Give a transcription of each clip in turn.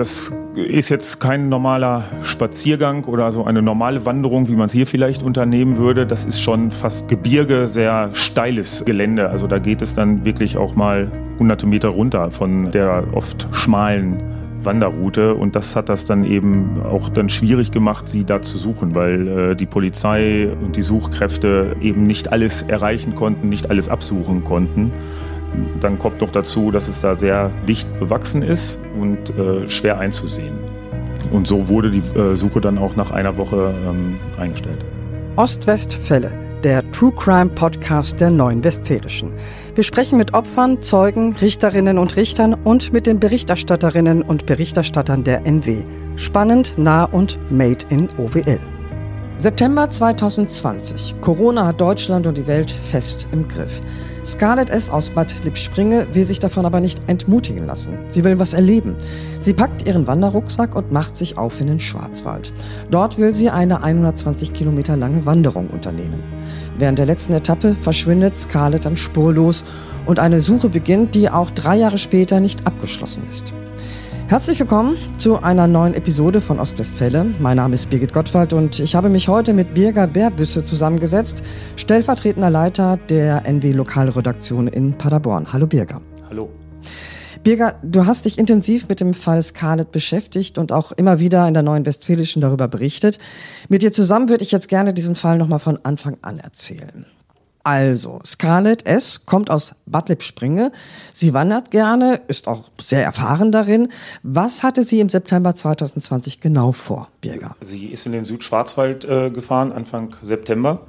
das ist jetzt kein normaler Spaziergang oder so eine normale Wanderung, wie man es hier vielleicht unternehmen würde. Das ist schon fast Gebirge, sehr steiles Gelände. Also da geht es dann wirklich auch mal hunderte Meter runter von der oft schmalen Wanderroute und das hat das dann eben auch dann schwierig gemacht, sie da zu suchen, weil äh, die Polizei und die Suchkräfte eben nicht alles erreichen konnten, nicht alles absuchen konnten. Dann kommt noch dazu, dass es da sehr dicht bewachsen ist und äh, schwer einzusehen. Und so wurde die äh, Suche dann auch nach einer Woche ähm, eingestellt. Ostwestfälle, der True Crime Podcast der Neuen Westfälischen. Wir sprechen mit Opfern, Zeugen, Richterinnen und Richtern und mit den Berichterstatterinnen und Berichterstattern der NW. Spannend, nah und made in OWL. September 2020. Corona hat Deutschland und die Welt fest im Griff. Scarlett S. aus Bad Lippspringe will sich davon aber nicht entmutigen lassen. Sie will was erleben. Sie packt ihren Wanderrucksack und macht sich auf in den Schwarzwald. Dort will sie eine 120 Kilometer lange Wanderung unternehmen. Während der letzten Etappe verschwindet Scarlett dann spurlos und eine Suche beginnt, die auch drei Jahre später nicht abgeschlossen ist. Herzlich willkommen zu einer neuen Episode von Ostwestfälle. Mein Name ist Birgit Gottwald und ich habe mich heute mit Birger Bärbüsse zusammengesetzt, stellvertretender Leiter der NW Lokalredaktion in Paderborn. Hallo Birger. Hallo. Birger, du hast dich intensiv mit dem Fall Scarlett beschäftigt und auch immer wieder in der Neuen Westfälischen darüber berichtet. Mit dir zusammen würde ich jetzt gerne diesen Fall nochmal von Anfang an erzählen. Also, Scarlett S. kommt aus Bad Lippspringe. Sie wandert gerne, ist auch sehr erfahren darin. Was hatte sie im September 2020 genau vor, Birger? Sie ist in den Südschwarzwald äh, gefahren, Anfang September.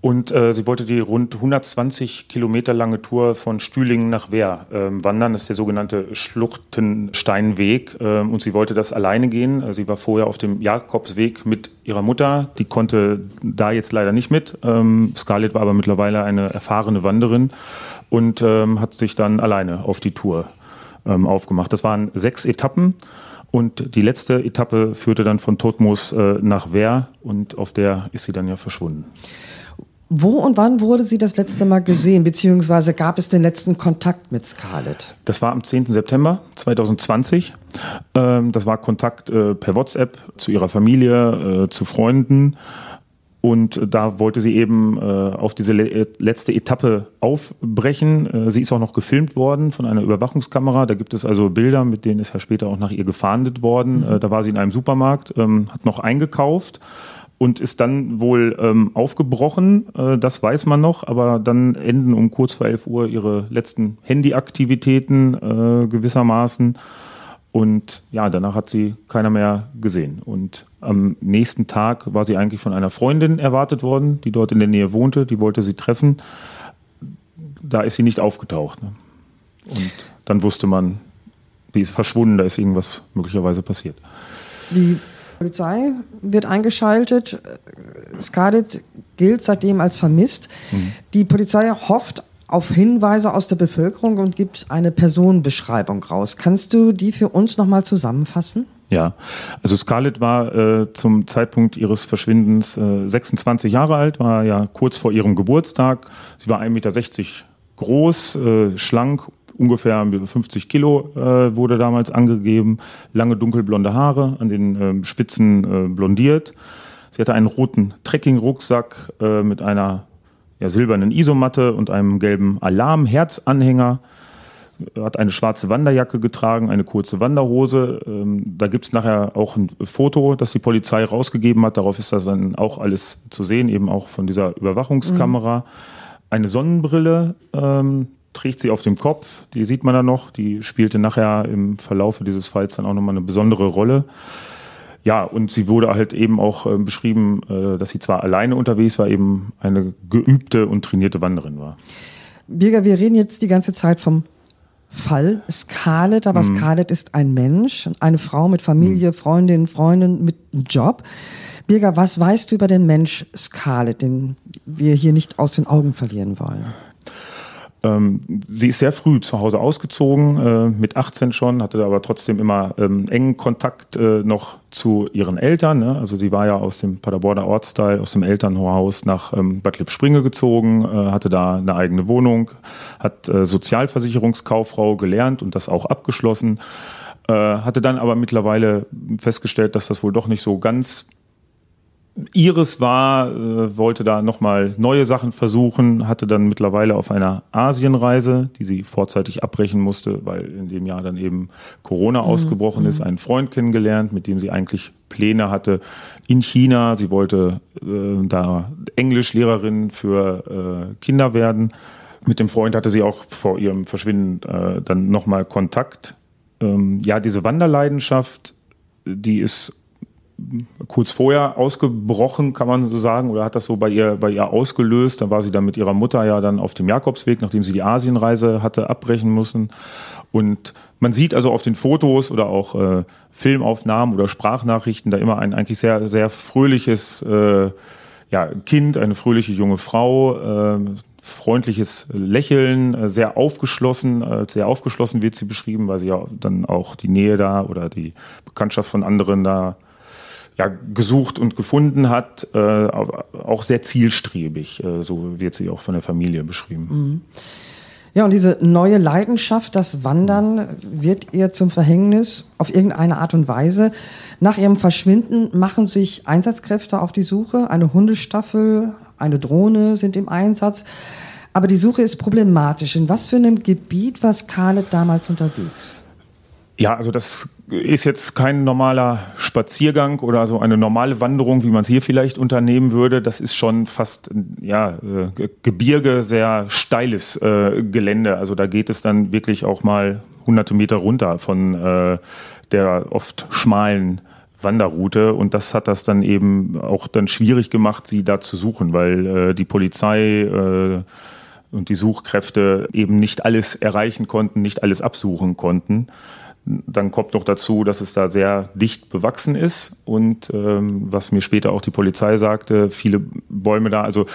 Und äh, sie wollte die rund 120 Kilometer lange Tour von Stühlingen nach Wehr äh, wandern. Das ist der sogenannte Schluchtensteinweg. Äh, und sie wollte das alleine gehen. Äh, sie war vorher auf dem Jakobsweg mit ihrer Mutter. Die konnte da jetzt leider nicht mit. Ähm, Scarlett war aber mittlerweile eine erfahrene Wanderin und ähm, hat sich dann alleine auf die Tour ähm, aufgemacht. Das waren sechs Etappen. Und die letzte Etappe führte dann von Todmoos äh, nach Wehr und auf der ist sie dann ja verschwunden. Wo und wann wurde sie das letzte Mal gesehen, beziehungsweise gab es den letzten Kontakt mit Scarlett? Das war am 10. September 2020. Ähm, das war Kontakt äh, per WhatsApp zu ihrer Familie, äh, zu Freunden. Und da wollte sie eben äh, auf diese letzte Etappe aufbrechen. sie ist auch noch gefilmt worden von einer Überwachungskamera. Da gibt es also Bilder, mit denen ist ja später auch nach ihr gefahndet worden. Mhm. da war sie in einem Supermarkt, ähm, hat noch eingekauft und ist dann wohl ähm, aufgebrochen, äh, das weiß man noch, aber dann enden um kurz vor 11 Uhr ihre letzten Handyaktivitäten äh, gewissermaßen. Und ja, danach hat sie keiner mehr gesehen. Und am nächsten Tag war sie eigentlich von einer Freundin erwartet worden, die dort in der Nähe wohnte, die wollte sie treffen. Da ist sie nicht aufgetaucht. Ne? Und dann wusste man, sie ist verschwunden, da ist irgendwas möglicherweise passiert. Die Polizei wird eingeschaltet. Scarlett gilt seitdem als vermisst. Mhm. Die Polizei hofft auf Hinweise aus der Bevölkerung und gibt eine Personenbeschreibung raus. Kannst du die für uns nochmal zusammenfassen? Ja, also Scarlett war äh, zum Zeitpunkt ihres Verschwindens äh, 26 Jahre alt, war ja kurz vor ihrem Geburtstag. Sie war 1,60 Meter groß, äh, schlank, ungefähr 50 Kilo äh, wurde damals angegeben, lange dunkelblonde Haare, an den ähm, Spitzen äh, blondiert. Sie hatte einen roten Trekking-Rucksack äh, mit einer ja, silbernen Isomatte und einem gelben Alarm-Herzanhänger. Hat eine schwarze Wanderjacke getragen, eine kurze Wanderhose. Ähm, da gibt es nachher auch ein Foto, das die Polizei rausgegeben hat. Darauf ist das dann auch alles zu sehen, eben auch von dieser Überwachungskamera. Mhm. Eine Sonnenbrille, ähm, trägt sie auf dem Kopf. Die sieht man da noch. Die spielte nachher im Verlauf dieses Falls dann auch nochmal eine besondere Rolle. Ja, und sie wurde halt eben auch äh, beschrieben, äh, dass sie zwar alleine unterwegs war, eben eine geübte und trainierte Wanderin war. Birger, wir reden jetzt die ganze Zeit vom Fall Scarlett, aber mhm. Scarlett ist ein Mensch, eine Frau mit Familie, mhm. Freundin, Freundin, mit einem Job. Birger, was weißt du über den Mensch Scarlett, den wir hier nicht aus den Augen verlieren wollen? Ähm, sie ist sehr früh zu Hause ausgezogen, äh, mit 18 schon, hatte aber trotzdem immer ähm, engen Kontakt äh, noch zu ihren Eltern. Ne? Also sie war ja aus dem Paderborner Ortsteil, aus dem Elternhaus nach ähm, Bad Lippspringe gezogen, äh, hatte da eine eigene Wohnung, hat äh, Sozialversicherungskauffrau gelernt und das auch abgeschlossen Äh, hatte dann aber mittlerweile festgestellt, dass das wohl doch nicht so ganz Iris war, äh, wollte da nochmal neue Sachen versuchen, hatte dann mittlerweile auf einer Asienreise, die sie vorzeitig abbrechen musste, weil in dem Jahr dann eben Corona mhm. ausgebrochen ist, mhm. einen Freund kennengelernt, mit dem sie eigentlich Pläne hatte in China. Sie wollte äh, da Englischlehrerin für äh, Kinder werden. Mit dem Freund hatte sie auch vor ihrem Verschwinden äh, dann nochmal Kontakt. Ähm, ja, diese Wanderleidenschaft, die ist kurz vorher ausgebrochen, kann man so sagen, oder hat das so bei ihr, bei ihr ausgelöst. Da war sie dann mit ihrer Mutter ja dann auf dem Jakobsweg, nachdem sie die Asienreise hatte abbrechen müssen. Und man sieht also auf den Fotos oder auch äh, Filmaufnahmen oder Sprachnachrichten da immer ein eigentlich sehr, sehr fröhliches äh, ja, Kind, eine fröhliche junge Frau, äh, freundliches Lächeln, äh, sehr aufgeschlossen, äh, sehr aufgeschlossen wird sie beschrieben, weil sie ja dann auch die Nähe da oder die Bekanntschaft von anderen da ja, gesucht und gefunden hat, äh, auch sehr zielstrebig. Äh, so wird sie auch von der Familie beschrieben. Mhm. Ja, und diese neue Leidenschaft, das Wandern, wird ihr zum Verhängnis auf irgendeine Art und Weise. Nach ihrem Verschwinden machen sich Einsatzkräfte auf die Suche. Eine Hundestaffel, eine Drohne sind im Einsatz. Aber die Suche ist problematisch. In was für einem Gebiet war Scarlett damals unterwegs? Ja, also das ist jetzt kein normaler Spaziergang oder so eine normale Wanderung, wie man es hier vielleicht unternehmen würde. Das ist schon fast ja äh, Gebirge, sehr steiles äh, Gelände. Also da geht es dann wirklich auch mal hunderte Meter runter von äh, der oft schmalen Wanderroute und das hat das dann eben auch dann schwierig gemacht, sie da zu suchen, weil äh, die Polizei äh, und die Suchkräfte eben nicht alles erreichen konnten, nicht alles absuchen konnten. Dann kommt noch dazu, dass es da sehr dicht bewachsen ist und ähm, was mir später auch die Polizei sagte, viele Bäume da, also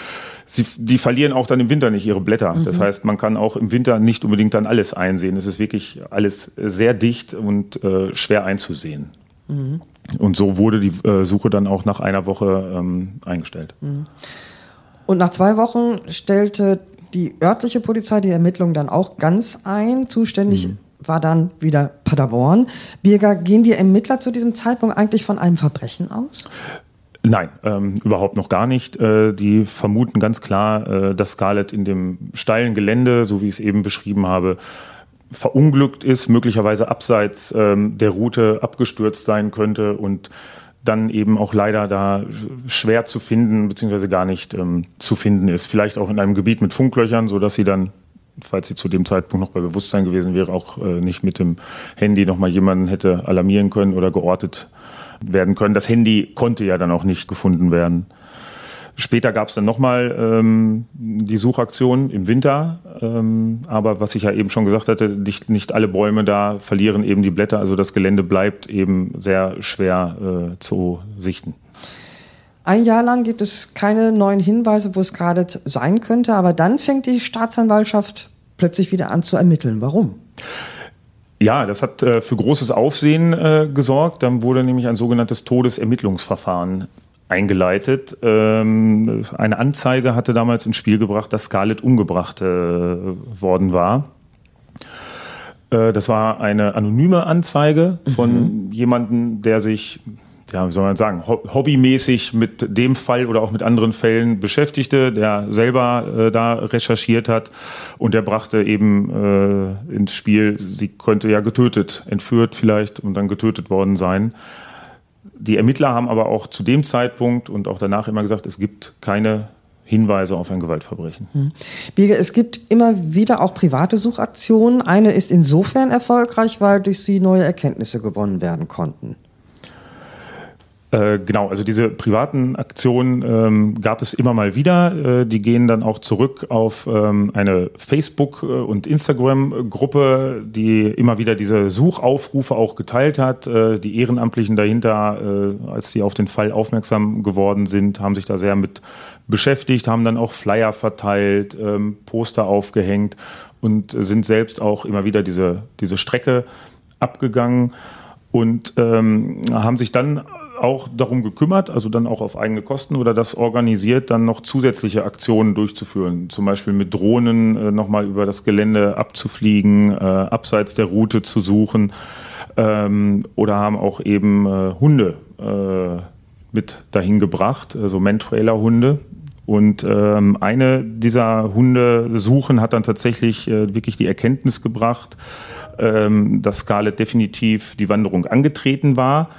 sie, die verlieren auch dann im Winter nicht ihre Blätter. Mhm. Das heißt, man kann auch im Winter nicht unbedingt dann alles einsehen. Es ist wirklich alles sehr dicht und äh, schwer einzusehen. Mhm. Und so wurde die äh, Suche dann auch nach einer Woche ähm, eingestellt. Mhm. Und nach zwei Wochen stellte die örtliche Polizei die Ermittlungen dann auch ganz ein. Zuständig mhm war dann wieder Paderborn. Birger, gehen die Ermittler zu diesem Zeitpunkt eigentlich von einem Verbrechen aus? Nein, ähm, überhaupt noch gar nicht. Äh, die vermuten ganz klar, äh, dass Scarlett in dem steilen Gelände, so wie ich es eben beschrieben habe, verunglückt ist, möglicherweise abseits ähm, der Route abgestürzt sein könnte und dann eben auch leider da schwer zu finden, beziehungsweise gar nicht ähm, zu finden ist. Vielleicht auch in einem Gebiet mit Funklöchern, sodass sie dann falls sie zu dem Zeitpunkt noch bei Bewusstsein gewesen wäre, auch äh, nicht mit dem Handy nochmal jemanden hätte alarmieren können oder geortet werden können. Das Handy konnte ja dann auch nicht gefunden werden. Später gab es dann nochmal ähm, die Suchaktion im Winter, ähm, aber was ich ja eben schon gesagt hatte, nicht, nicht alle Bäume da verlieren eben die Blätter, also das Gelände bleibt eben sehr schwer äh, zu sichten. Ein Jahr lang gibt es keine neuen Hinweise, wo es gerade sein könnte, aber dann fängt die Staatsanwaltschaft plötzlich wieder an zu ermitteln. Warum? Ja, das hat äh, für großes Aufsehen äh, gesorgt. Dann wurde nämlich ein sogenanntes Todesermittlungsverfahren eingeleitet. Ähm, eine Anzeige hatte damals ins Spiel gebracht, dass Scarlett umgebracht äh, worden war. Äh, das war eine anonyme Anzeige von mhm. jemandem, der sich ja, wie soll man sagen, hobbymäßig mit dem Fall oder auch mit anderen Fällen beschäftigte, der selber äh, da recherchiert hat und der brachte eben äh, ins Spiel, sie könnte ja getötet, entführt vielleicht und dann getötet worden sein. Die Ermittler haben aber auch zu dem Zeitpunkt und auch danach immer gesagt, es gibt keine Hinweise auf ein Gewaltverbrechen. Hm. Birger, es gibt immer wieder auch private Suchaktionen. Eine ist insofern erfolgreich, weil durch sie neue Erkenntnisse gewonnen werden konnten. Äh, genau, also diese privaten Aktionen ähm, gab es immer mal wieder. Äh, die gehen dann auch zurück auf ähm, eine Facebook- äh, und Instagram-Gruppe, die immer wieder diese Suchaufrufe auch geteilt hat. Äh, die Ehrenamtlichen dahinter, äh, als sie auf den Fall aufmerksam geworden sind, haben sich da sehr mit beschäftigt, haben dann auch Flyer verteilt, ähm, Poster aufgehängt und sind selbst auch immer wieder diese, diese Strecke abgegangen und ähm, haben sich dann auch darum gekümmert, also dann auch auf eigene Kosten oder das organisiert, dann noch zusätzliche Aktionen durchzuführen. Zum Beispiel mit Drohnen äh, nochmal über das Gelände abzufliegen, äh, abseits der Route zu suchen. ähm, oder haben auch eben äh, Hunde äh, mit dahin gebracht, also Mantrailer-Hunde. Und ähm, eine dieser Hundesuchen hat dann tatsächlich äh, wirklich die Erkenntnis gebracht, ähm, dass Scarlett definitiv die Wanderung angetreten war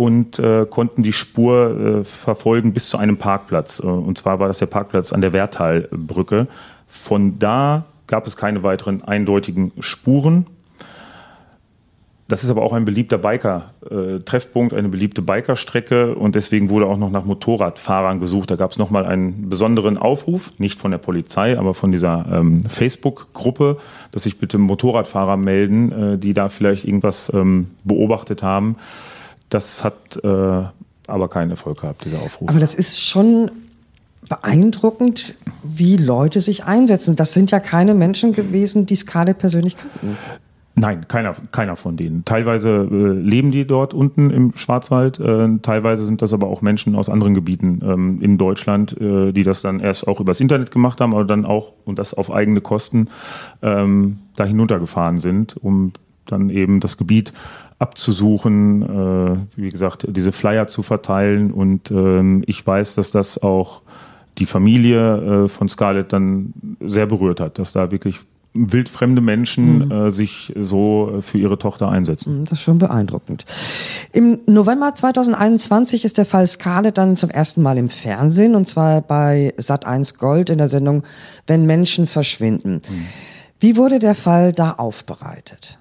und äh, konnten die Spur äh, verfolgen bis zu einem Parkplatz. Äh, und zwar war das der Parkplatz an der Wertalbrücke. Von da gab es keine weiteren eindeutigen Spuren. Das ist aber auch ein beliebter Biker-Treffpunkt, äh, eine beliebte Bikerstrecke und deswegen wurde auch noch nach Motorradfahrern gesucht. Da gab es nochmal einen besonderen Aufruf, nicht von der Polizei, aber von dieser ähm, Facebook-Gruppe, dass sich bitte Motorradfahrer melden, äh, die da vielleicht irgendwas ähm, beobachtet haben. Das hat äh, aber keinen Erfolg gehabt, dieser Aufruf. Aber das ist schon beeindruckend, wie Leute sich einsetzen. Das sind ja keine Menschen gewesen, die Skale persönlich kannten. Nein, keiner, keiner von denen. Teilweise äh, leben die dort unten im Schwarzwald, äh, teilweise sind das aber auch Menschen aus anderen Gebieten ähm, in Deutschland, äh, die das dann erst auch übers Internet gemacht haben, aber dann auch und das auf eigene Kosten ähm, da hinuntergefahren sind, um dann eben das Gebiet abzusuchen, äh, wie gesagt, diese Flyer zu verteilen. Und ähm, ich weiß, dass das auch die Familie äh, von Scarlett dann sehr berührt hat, dass da wirklich wildfremde Menschen mhm. äh, sich so für ihre Tochter einsetzen. Mhm, das ist schon beeindruckend. Im November 2021 ist der Fall Scarlett dann zum ersten Mal im Fernsehen und zwar bei Sat1 Gold in der Sendung Wenn Menschen verschwinden. Mhm. Wie wurde der Fall da aufbereitet?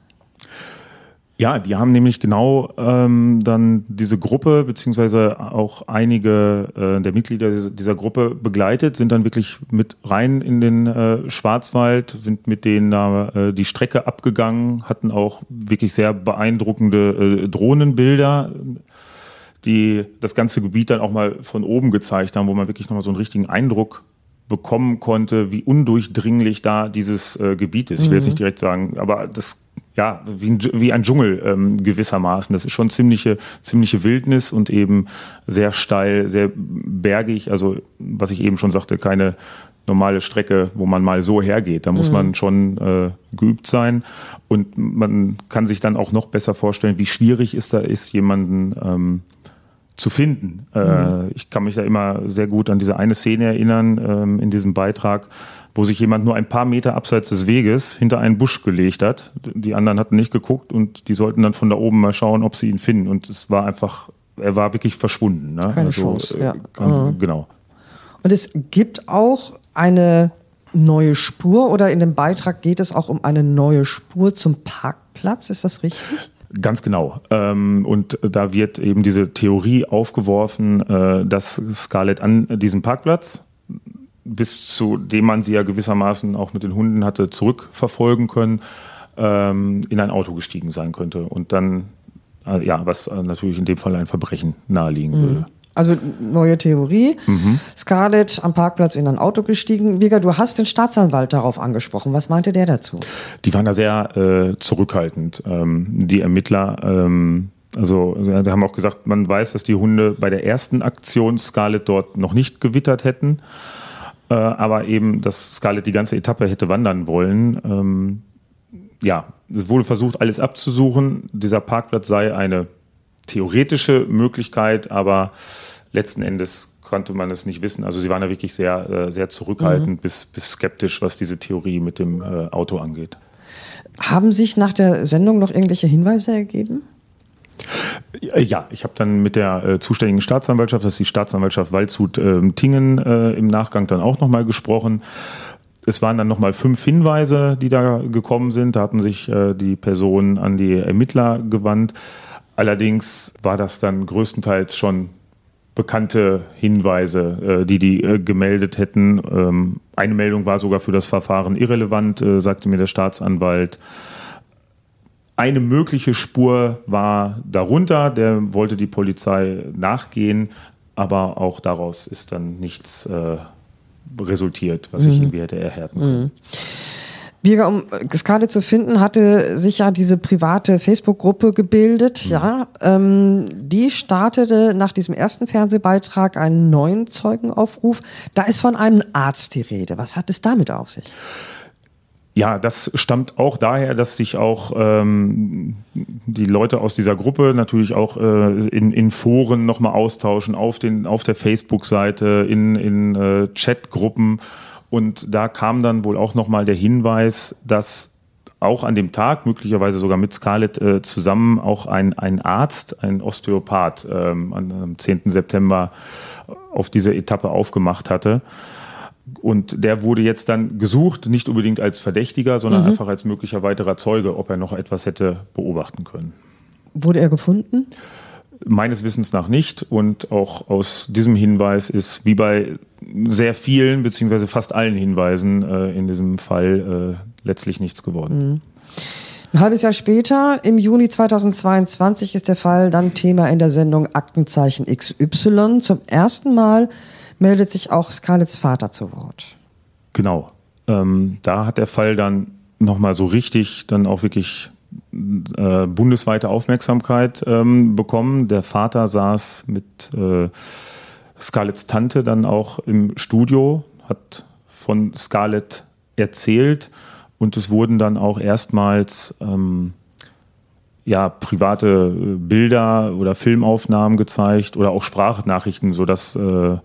Ja, die haben nämlich genau ähm, dann diese Gruppe beziehungsweise auch einige äh, der Mitglieder dieser Gruppe begleitet, sind dann wirklich mit rein in den äh, Schwarzwald, sind mit denen da äh, die Strecke abgegangen, hatten auch wirklich sehr beeindruckende äh, Drohnenbilder, die das ganze Gebiet dann auch mal von oben gezeigt haben, wo man wirklich nochmal so einen richtigen Eindruck bekommen konnte, wie undurchdringlich da dieses äh, Gebiet ist. Ich will jetzt mhm. nicht direkt sagen, aber das ja, wie ein, wie ein Dschungel ähm, gewissermaßen. Das ist schon ziemliche, ziemliche Wildnis und eben sehr steil, sehr bergig. Also, was ich eben schon sagte, keine normale Strecke, wo man mal so hergeht. Da muss mhm. man schon äh, geübt sein. Und man kann sich dann auch noch besser vorstellen, wie schwierig es da ist, jemanden ähm, zu finden. Äh, mhm. Ich kann mich da immer sehr gut an diese eine Szene erinnern ähm, in diesem Beitrag, wo sich jemand nur ein paar Meter abseits des Weges hinter einen Busch gelegt hat. Die anderen hatten nicht geguckt und die sollten dann von da oben mal schauen, ob sie ihn finden. Und es war einfach, er war wirklich verschwunden. Ne? Keine also, Chance, äh, ja. Kann, mhm. Genau. Und es gibt auch eine neue Spur oder in dem Beitrag geht es auch um eine neue Spur zum Parkplatz, ist das richtig? Ganz genau. Ähm, und da wird eben diese Theorie aufgeworfen, äh, dass Scarlett an diesem Parkplatz, bis zu dem man sie ja gewissermaßen auch mit den Hunden hatte zurückverfolgen können, ähm, in ein Auto gestiegen sein könnte. Und dann, äh, ja, was natürlich in dem Fall ein Verbrechen naheliegen mhm. würde. Also neue Theorie. Mhm. Scarlett am Parkplatz in ein Auto gestiegen. Birger, du hast den Staatsanwalt darauf angesprochen. Was meinte der dazu? Die waren da sehr äh, zurückhaltend, ähm, die Ermittler. Ähm, also, die haben auch gesagt, man weiß, dass die Hunde bei der ersten Aktion Scarlett dort noch nicht gewittert hätten. Äh, aber eben, dass Scarlett die ganze Etappe hätte wandern wollen. Ähm, ja, es wurde versucht, alles abzusuchen. Dieser Parkplatz sei eine theoretische Möglichkeit, aber letzten Endes konnte man es nicht wissen. Also sie waren da wirklich sehr, äh, sehr zurückhaltend mhm. bis, bis skeptisch, was diese Theorie mit dem äh, Auto angeht. Haben sich nach der Sendung noch irgendwelche Hinweise ergeben? Ja, ich habe dann mit der äh, zuständigen Staatsanwaltschaft, das ist die Staatsanwaltschaft Waldshut-Tingen, äh, äh, im Nachgang dann auch nochmal gesprochen. Es waren dann nochmal fünf Hinweise, die da gekommen sind. Da hatten sich äh, die Personen an die Ermittler gewandt. Allerdings war das dann größtenteils schon bekannte Hinweise, äh, die die äh, gemeldet hätten. Ähm, eine Meldung war sogar für das Verfahren irrelevant, äh, sagte mir der Staatsanwalt. Eine mögliche Spur war darunter, der wollte die Polizei nachgehen, aber auch daraus ist dann nichts resultiert, was mhm. ich irgendwie hätte erhärten können. Mhm. Birger, um Skade zu finden, hatte sich ja diese private Facebook-Gruppe gebildet. Mhm. Ja, ähm, die startete nach diesem ersten Fernsehbeitrag einen neuen Zeugenaufruf. Da ist von einem Arzt die Rede. Was hat es damit auf sich? Ja, das stammt auch daher, dass sich auch ähm, die Leute aus dieser Gruppe natürlich auch äh, in, in Foren nochmal austauschen, auf, den, auf der Facebook-Seite, in, in äh, Chatgruppen. Und da kam dann wohl auch nochmal der Hinweis, dass auch an dem Tag, möglicherweise sogar mit Scarlett äh, zusammen, auch ein, ein Arzt, ein Osteopath ähm, am 10. September auf diese Etappe aufgemacht hatte. Und der wurde jetzt dann gesucht, nicht unbedingt als Verdächtiger, sondern mhm. einfach als möglicher weiterer Zeuge, ob er noch etwas hätte beobachten können. Wurde er gefunden? Meines Wissens nach nicht. Und auch aus diesem Hinweis ist, wie bei sehr vielen, beziehungsweise fast allen Hinweisen äh, in diesem Fall äh, letztlich nichts geworden. Mhm. Ein halbes Jahr später, im Juni 2022, ist der Fall dann Thema in der Sendung Aktenzeichen XY. Zum ersten Mal meldet sich auch Scarletts Vater zu Wort. Genau. Ähm, da hat der Fall dann nochmal so richtig dann auch wirklich äh, bundesweite Aufmerksamkeit ähm, bekommen. Der Vater saß mit äh, Scarletts Tante dann auch im Studio, hat von Scarlett erzählt und es wurden dann auch erstmals ähm, ja, private Bilder oder Filmaufnahmen gezeigt oder auch Sprachnachrichten, sodass äh,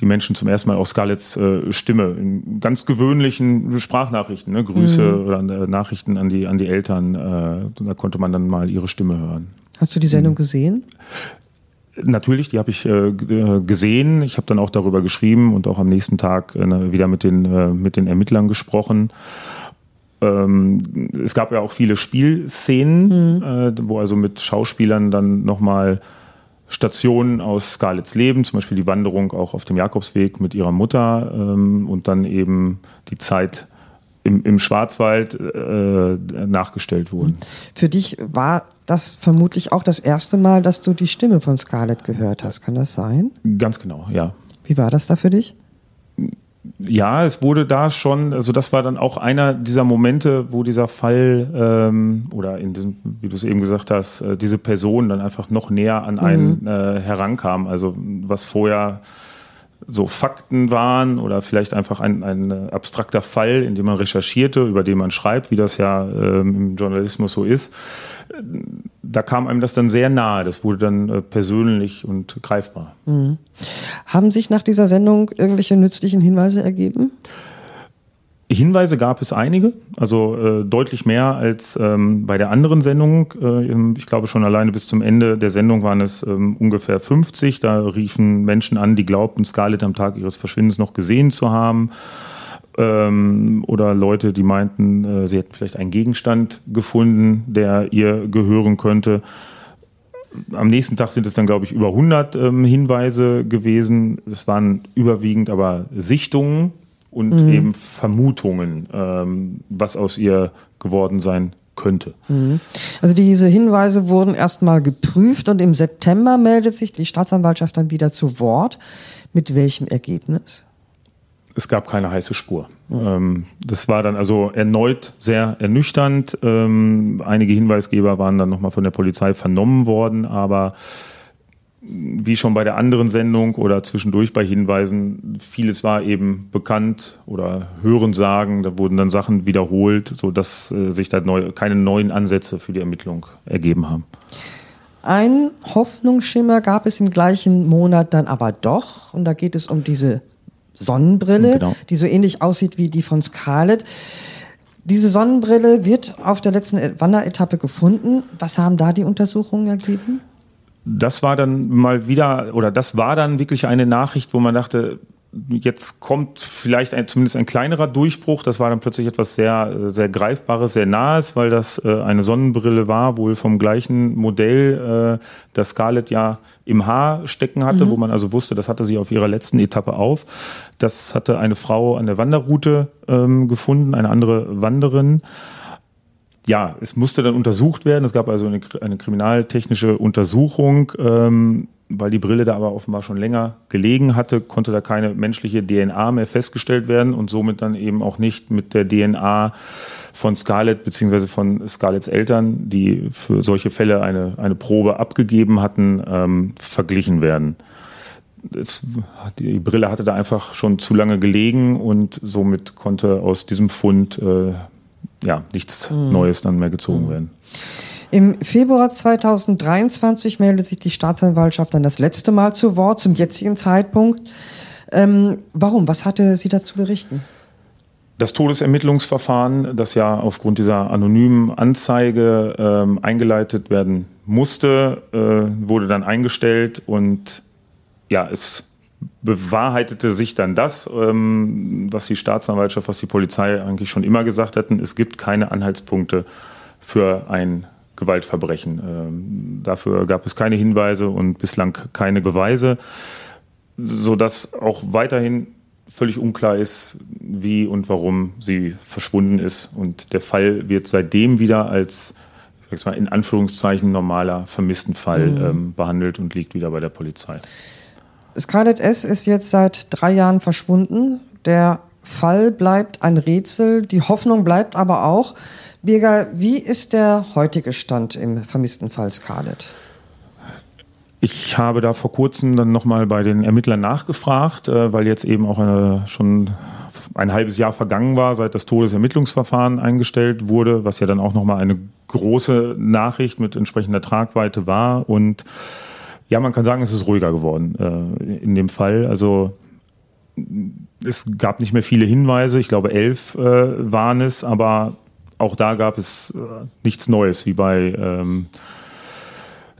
die Menschen zum ersten Mal auch Scarletts äh, Stimme in ganz gewöhnlichen Sprachnachrichten, ne, Grüße mhm. oder äh, Nachrichten an die, an die Eltern, äh, da konnte man dann mal ihre Stimme hören. Hast du die Sendung mhm. gesehen? Natürlich, die habe ich äh, äh, gesehen. Ich habe dann auch darüber geschrieben und auch am nächsten Tag äh, wieder mit den, äh, mit den Ermittlern gesprochen. Ähm, es gab ja auch viele Spielszenen, mhm. Äh, wo also mit Schauspielern dann nochmal Stationen aus Scarletts Leben, zum Beispiel die Wanderung auch auf dem Jakobsweg mit ihrer Mutter ähm, und dann eben die Zeit im, im Schwarzwald äh, nachgestellt wurden. Für dich war das vermutlich auch das erste Mal, dass du die Stimme von Scarlett gehört hast. Kann das sein? Ganz genau, ja. Wie war das da für dich? Ja, es wurde da schon, also das war dann auch einer dieser Momente, wo dieser Fall ähm, oder in diesem, wie du es eben gesagt hast, äh, diese Person dann einfach noch näher an einen mhm. äh, herankam. Also was vorher so Fakten waren oder vielleicht einfach ein, ein abstrakter Fall, in dem man recherchierte, über den man schreibt, wie das ja ähm, im Journalismus so ist. Da kam einem das dann sehr nahe. Das wurde dann äh, persönlich und greifbar. Mhm. Haben sich nach dieser Sendung irgendwelche nützlichen Hinweise ergeben? Hinweise gab es einige, also äh, deutlich mehr als ähm, bei der anderen Sendung. Äh, ich glaube schon alleine bis zum Ende der Sendung waren es ähm, ungefähr 50. Da riefen Menschen an, die glaubten, Scarlett am Tag ihres Verschwindens noch gesehen zu haben. Ähm, oder Leute, die meinten, äh, sie hätten vielleicht einen Gegenstand gefunden, der ihr gehören könnte. Am nächsten Tag sind es dann, glaube ich, über 100 ähm, Hinweise gewesen. Es waren überwiegend aber Sichtungen, und mhm. eben Vermutungen, ähm, was aus ihr geworden sein könnte. Mhm. Also diese Hinweise wurden erstmal geprüft und im September meldet sich die Staatsanwaltschaft dann wieder zu Wort. Mit welchem Ergebnis? Es gab keine heiße Spur. Mhm. das war dann also erneut sehr ernüchternd. Ähm, einige Hinweisgeber waren dann nochmal von der Polizei vernommen worden, aber wie schon bei der anderen Sendung oder zwischendurch bei Hinweisen, vieles war eben bekannt oder hören sagen, da wurden dann Sachen wiederholt, sodass äh, sich da neu, keine neuen Ansätze für die Ermittlung ergeben haben. Ein Hoffnungsschimmer gab es im gleichen Monat dann aber doch, und da geht es um diese Sonnenbrille, genau. die so ähnlich aussieht wie die von Scarlett. Diese Sonnenbrille wird auf der letzten Wanderetappe gefunden. Was haben da die Untersuchungen ergeben? das war dann mal wieder, oder das war dann wirklich eine Nachricht, wo man dachte, jetzt kommt vielleicht ein, zumindest ein kleinerer Durchbruch. Das war dann plötzlich etwas sehr, sehr Greifbares, sehr Nahes, weil das äh, eine Sonnenbrille war, wohl vom gleichen Modell, äh, das Scarlett ja im Haar stecken hatte, mhm. wo man also wusste, das hatte sie auf ihrer letzten Etappe auf. Das hatte eine Frau an der Wanderroute ähm, gefunden, eine andere Wanderin ja, es musste dann untersucht werden. Es gab also eine, eine kriminaltechnische Untersuchung. Ähm, weil die Brille da aber offenbar schon länger gelegen hatte, konnte da keine menschliche DNA mehr festgestellt werden und somit dann eben auch nicht mit der DNA von Scarlett beziehungsweise von Scarletts Eltern, die für solche Fälle eine, eine Probe abgegeben hatten, ähm, verglichen werden. es, die Brille hatte da einfach schon zu lange gelegen und somit konnte aus diesem Fund äh, ja, nichts mhm. Neues dann mehr gezogen mhm. werden. Im Februar 2023 meldet sich die Staatsanwaltschaft dann das letzte Mal zu Wort, zum jetzigen Zeitpunkt. Ähm, warum? Was hatte sie dazu berichten? Das Todesermittlungsverfahren, das ja aufgrund dieser anonymen Anzeige ähm, eingeleitet werden musste, äh, wurde dann eingestellt und ja, es bewahrheitete sich dann das, ähm, was die Staatsanwaltschaft, was die Polizei eigentlich schon immer gesagt hatten. Es gibt keine Anhaltspunkte für ein Gewaltverbrechen. Ähm, dafür gab es keine Hinweise und bislang keine Beweise, sodass auch weiterhin völlig unklar ist, wie und warum sie verschwunden ist. Und der Fall wird seitdem wieder als ich mal, in Anführungszeichen normaler vermissten Fall mhm. ähm, behandelt und liegt wieder bei der Polizei. Scarlett S. ist jetzt seit drei Jahren verschwunden. Der Fall bleibt ein Rätsel. Die Hoffnung bleibt aber auch. Birger, wie ist der heutige Stand im vermissten Fall Scarlett? Ich habe da vor kurzem dann nochmal bei den Ermittlern nachgefragt, äh, weil jetzt eben auch eine, schon ein halbes Jahr vergangen war, seit das Todesermittlungsverfahren eingestellt wurde, was ja dann auch nochmal eine große Nachricht mit entsprechender Tragweite war. Und ja, man kann sagen, es ist ruhiger geworden äh, in dem Fall. Also es gab nicht mehr viele Hinweise, ich glaube elf äh, waren es, aber auch da gab es äh, nichts Neues, wie bei ähm,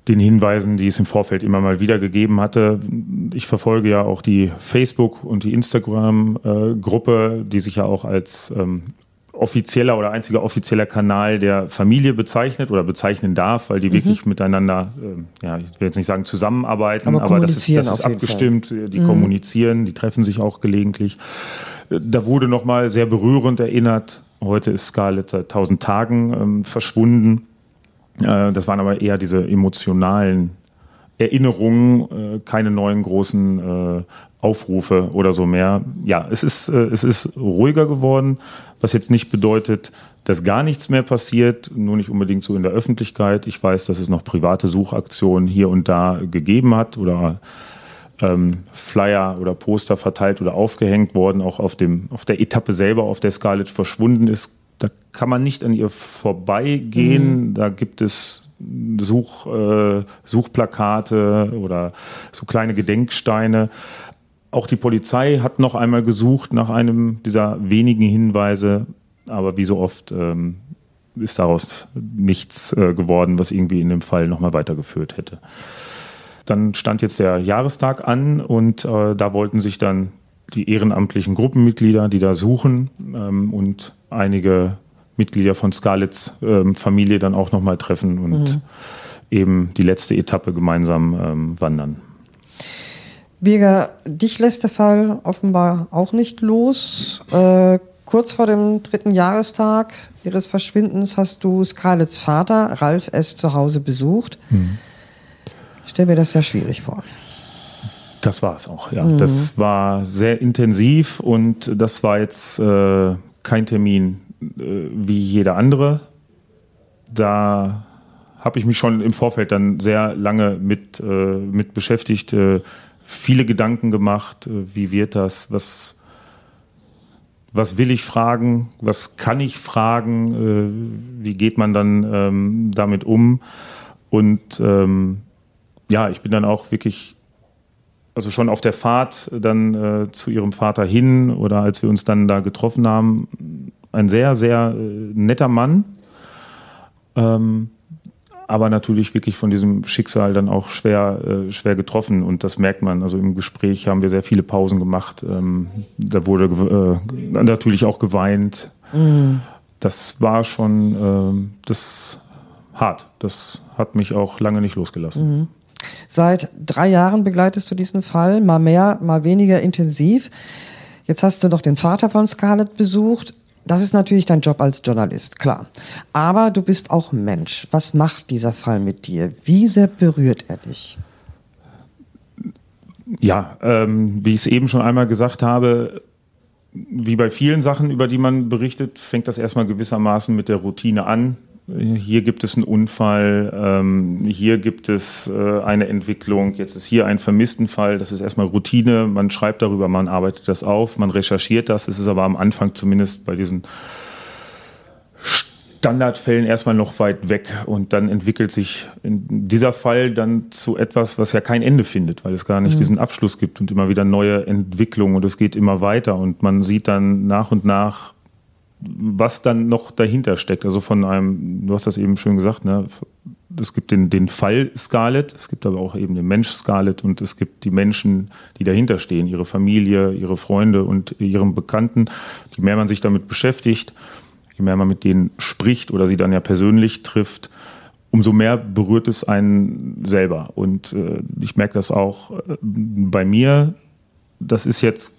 den Hinweisen, die es im Vorfeld immer mal wieder gegeben hatte. Ich verfolge ja auch die Facebook- und die Instagram-Gruppe, äh, die sich ja auch als ähm, offizieller oder einziger offizieller Kanal der Familie bezeichnet oder bezeichnen darf, weil die mhm. wirklich miteinander, äh, ja, ich will jetzt nicht sagen zusammenarbeiten, aber, aber das ist, das ist abgestimmt, Fall. die mhm. kommunizieren, die treffen sich auch gelegentlich. Da wurde nochmal sehr berührend erinnert, heute ist Scarlett seit tausend Tagen ähm, verschwunden. Äh, das waren aber eher diese emotionalen Erinnerungen, äh, keine neuen großen äh, Aufrufe oder so mehr. Ja, es ist, äh, es ist ruhiger geworden, was jetzt nicht bedeutet, dass gar nichts mehr passiert, nur nicht unbedingt so in der Öffentlichkeit. Ich weiß, dass es noch private Suchaktionen hier und da gegeben hat oder ähm, Flyer oder Poster verteilt oder aufgehängt worden, auch auf, dem, auf der Etappe selber, auf der Scarlett verschwunden ist. Da kann man nicht an ihr vorbeigehen. Mhm. Da gibt es Such, äh, Suchplakate oder so kleine Gedenksteine. Auch die Polizei hat noch einmal gesucht nach einem dieser wenigen Hinweise, aber wie so oft ähm, ist daraus nichts äh, geworden, was irgendwie in dem Fall nochmal weitergeführt hätte. Dann stand jetzt der Jahrestag an und äh, da wollten sich dann die ehrenamtlichen Gruppenmitglieder, die da suchen ähm, und einige Mitglieder von Scarletts ähm, Familie dann auch nochmal treffen und mhm. eben die letzte Etappe gemeinsam ähm, wandern. Birger, dich lässt der Fall offenbar auch nicht los. Äh, kurz vor dem dritten Jahrestag ihres Verschwindens hast du Scarletts Vater, Ralf S., zu Hause besucht. Mhm. Ich stelle mir das sehr schwierig vor. Das war es auch, ja. Mhm. Das war sehr intensiv und das war jetzt äh, kein Termin wie jeder andere. Da habe ich mich schon im Vorfeld dann sehr lange mit, äh, mit beschäftigt, äh, viele Gedanken gemacht, äh, wie wird das, was, was will ich fragen, was kann ich fragen, äh, wie geht man dann ähm, damit um. Und ähm, ja, ich bin dann auch wirklich also schon auf der Fahrt dann äh, zu ihrem Vater hin oder als wir uns dann da getroffen haben, ein sehr, sehr äh, netter Mann. Ähm, aber natürlich wirklich von diesem Schicksal dann auch schwer, äh, schwer getroffen. Und das merkt man. Also im Gespräch haben wir sehr viele Pausen gemacht. Ähm, da wurde äh, natürlich auch geweint. Mhm. Das war schon äh, das hart. Das hat mich auch lange nicht losgelassen. Mhm. Seit drei Jahren begleitest du diesen Fall, mal mehr, mal weniger intensiv. Jetzt hast du noch den Vater von Scarlett besucht. Das ist natürlich dein Job als Journalist, klar. Aber du bist auch Mensch. Was macht dieser Fall mit dir? Wie sehr berührt er dich? Ja, ähm, wie ich es eben schon einmal gesagt habe, wie bei vielen Sachen, über die man berichtet, fängt das erstmal gewissermaßen mit der Routine an. Hier gibt es einen Unfall, ähm, hier gibt es äh, eine Entwicklung, jetzt ist hier ein Vermisstenfall, das ist erstmal Routine, man schreibt darüber, man arbeitet das auf, man recherchiert das, es ist aber am Anfang zumindest bei diesen Standardfällen erstmal noch weit weg. Und dann entwickelt sich in dieser Fall dann zu etwas, was ja kein Ende findet, weil es gar nicht mhm. diesen Abschluss gibt und immer wieder neue Entwicklungen und es geht immer weiter. Und man sieht dann nach und nach was dann noch dahinter steckt. Also von einem, du hast das eben schön gesagt, ne? es gibt den, den Fall Scarlett, es gibt aber auch eben den Mensch Scarlett und es gibt die Menschen, die dahinter stehen, ihre Familie, ihre Freunde und ihren Bekannten. Je mehr man sich damit beschäftigt, je mehr man mit denen spricht oder sie dann ja persönlich trifft, umso mehr berührt es einen selber. Und äh, ich merke das auch äh, bei mir. Das ist jetzt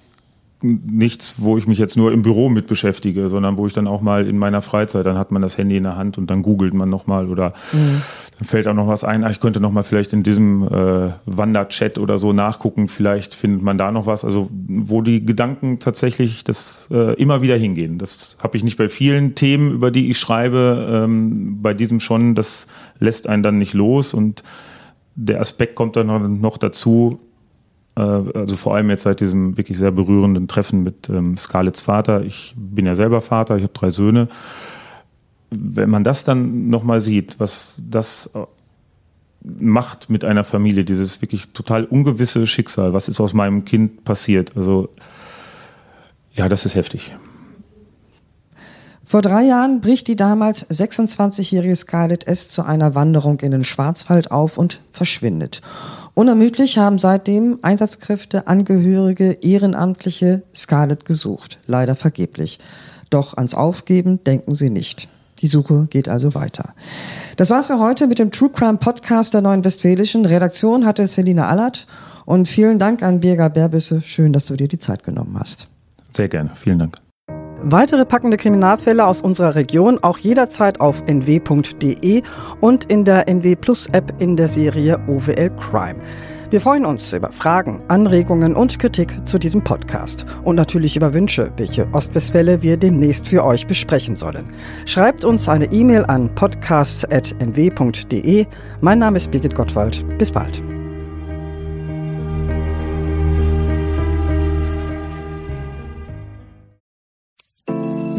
nichts, wo ich mich jetzt nur im Büro mit beschäftige, sondern wo ich dann auch mal in meiner Freizeit, dann hat man das Handy in der Hand und dann googelt man nochmal oder mhm. dann fällt auch noch was ein, ah, ich könnte nochmal vielleicht in diesem äh, Wanderchat oder so nachgucken, vielleicht findet man da noch was, also wo die Gedanken tatsächlich das äh, immer wieder hingehen. Das habe ich nicht bei vielen Themen, über die ich schreibe, ähm, bei diesem schon, das lässt einen dann nicht los. Und der Aspekt kommt dann noch dazu, also vor allem jetzt seit diesem wirklich sehr berührenden Treffen mit ähm, Scarletts Vater. Ich bin ja selber Vater, ich habe drei Söhne. Wenn man das dann nochmal sieht, was das äh, macht mit einer Familie, dieses wirklich total ungewisse Schicksal, was ist aus meinem Kind passiert, also ja, das ist heftig. Vor drei Jahren bricht die damals 26-jährige Scarlett S. zu einer Wanderung in den Schwarzwald auf und verschwindet. Unermüdlich haben seitdem Einsatzkräfte, Angehörige, Ehrenamtliche Scarlett gesucht. Leider vergeblich. Doch ans Aufgeben denken sie nicht. Die Suche geht also weiter. Das war's für heute mit dem True Crime Podcast der Neuen Westfälischen. Redaktion hatte Selina Allert. Und vielen Dank an Birger Berbüsse. Schön, dass du dir die Zeit genommen hast. Sehr gerne. Vielen Dank. Weitere packende Kriminalfälle aus unserer Region auch jederzeit auf nw.de und in der NW Plus App in der Serie OWL Crime. Wir freuen uns über Fragen, Anregungen und Kritik zu diesem Podcast und natürlich über Wünsche, welche Ostwestfälle wir demnächst für euch besprechen sollen. Schreibt uns eine E-Mail an podcasts.nw.de. Mein Name ist Birgit Gottwald. Bis bald.